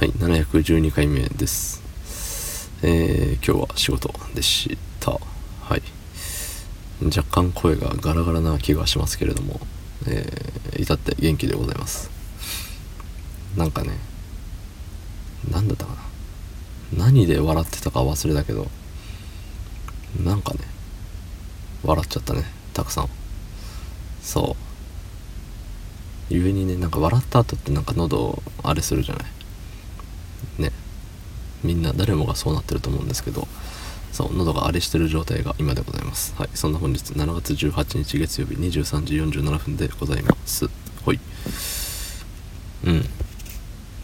はい712回目です。えー、今日は仕事でした。はい。若干声がガラガラな気がしますけれどもえー、至って元気でございます。なんかね何だったかな。何で笑ってたか忘れたけどなんかね笑っちゃったねたくさん。そう。故にねなんか笑った後ってなんか喉あれするじゃない。みんな誰もがそうなってると思うんですけどそう喉が荒れしてる状態が今でございます。はいそんな本日7月18日月曜日23時47分でございます。ほい。うん。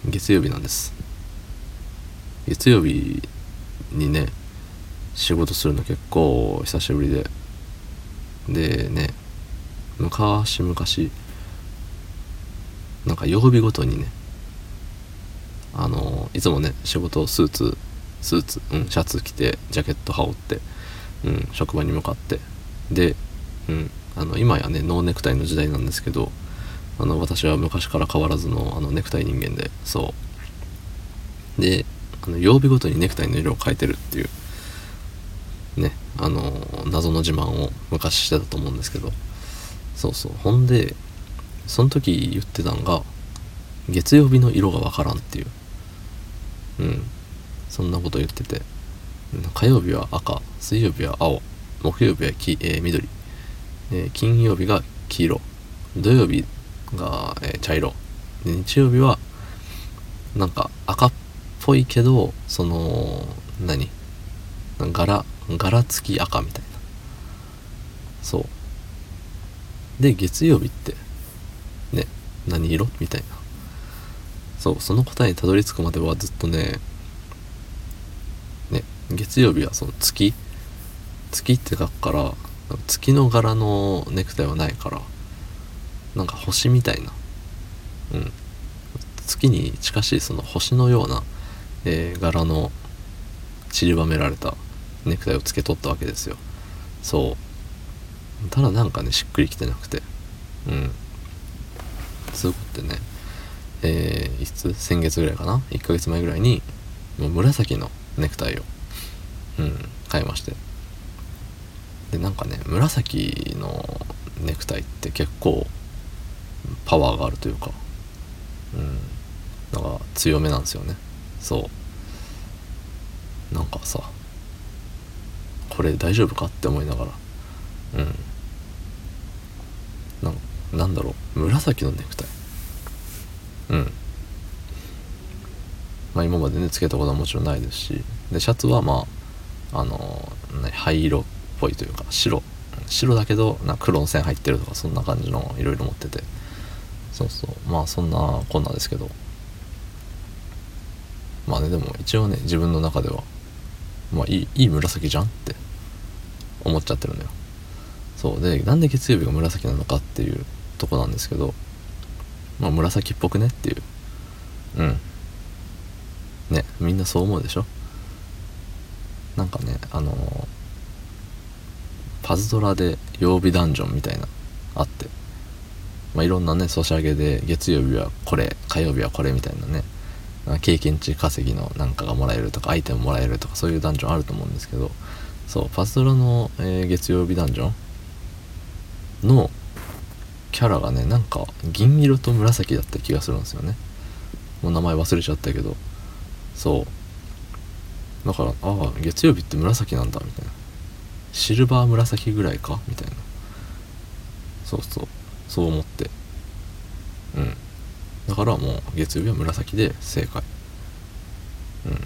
月曜日なんです。月曜日にね仕事するの結構久しぶりで。でね昔々なんか曜日ごとにねあのいつもね仕事スーツスーツ、うん、シャツ着てジャケット羽織って、うん、職場に向かって。で、うん、あの今やねノーネクタイの時代なんですけどあの私は昔から変わらずのあのネクタイ人間でそう。であの曜日ごとにネクタイの色を変えてるっていうねあの謎の自慢を昔してたと思うんですけどそうそう。ほんでその時言ってたんが月曜日の色がわからんっていう。うん。そんなこと言ってて。火曜日は赤水曜日は青木曜日は黄、えー、緑、えー、金曜日が黄色。土曜日が、えー、茶色。日曜日はなんか赤っぽいけどその何？柄柄付き赤みたいな。そう。で月曜日ってね何色？みたいな。そうその答えにたどり着くまではずっとねね月曜日はその月？月って書くから月の柄のネクタイはないからなんか星みたいな。うん。月に近しいその星のような、えー、柄の散りばめられたネクタイをつけとったわけですよ。そう。ただなんかねしっくりきてなくて。うん。そういうことってね。えー、いつ？先月ぐらいかな？1ヶ月前ぐらいにもう紫のネクタイを、うん、買いまして。でなんかね紫のネクタイって結構パワーがあるというかうんなんか強めなんですよね。そう。なんかさこれ大丈夫かって思いながらうん。ななんだろう紫のネクタイ。うん。まあ今までねつけたことはもちろんないですし。でシャツはまああの灰色っぽいというか白。白だけどな黒の線入ってるとかそんな感じのいろいろ持ってて。そうそう。まあそんなこんなですけど。まあねでも一応ね自分の中ではまあいいいい紫じゃんって思っちゃってるのよ。そう。でなんで月曜日が紫なのかっていうとこなんですけど。まあ紫っぽくねっていう。うん。ねみんなそう思うでしょ？なんかねあのー、パズドラで曜日ダンジョンみたいなあって。まあいろんなねソシャゲで月曜日はこれ火曜日はこれみたいなね経験値稼ぎのなんかがもらえるとかアイテムもらえるとかそういうダンジョンあると思うんですけどそうパズドラの、えー、月曜日ダンジョンのキャラがねなんか銀色と紫だった気がするんですよね。もう名前忘れちゃったけど。そう。だからああ月曜日って紫なんだみたいな。シルバー紫ぐらいか？みたいな。そうそう。そう思って。うん。だからもう月曜日は紫で正解。うん。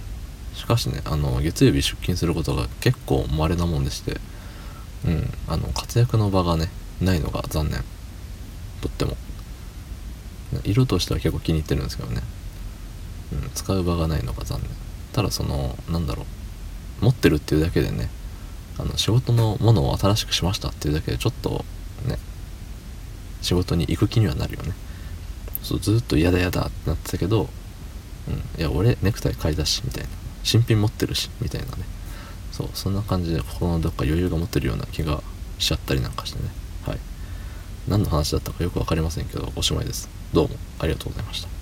しかしねあの月曜日出勤することが結構稀なもんでして。うん。あの活躍の場がねないのが残念。とっても。色としては結構気に入ってるんですけどね、うん、使う場がないのが残念。ただそのなんだろう。持ってるっていうだけでねあの仕事のものを新しくしましたっていうだけでちょっとね仕事に行く気にはなるよね。そうずっと嫌だ嫌だってなってたけど、うん、いや俺ネクタイ買いだしみたいな。新品持ってるしみたいなね。そうそんな感じで心のどっか余裕が持ってるような気がしちゃったりなんかしてね。何の話だったかよく分かりませんけどおしまいです。どうもありがとうございました。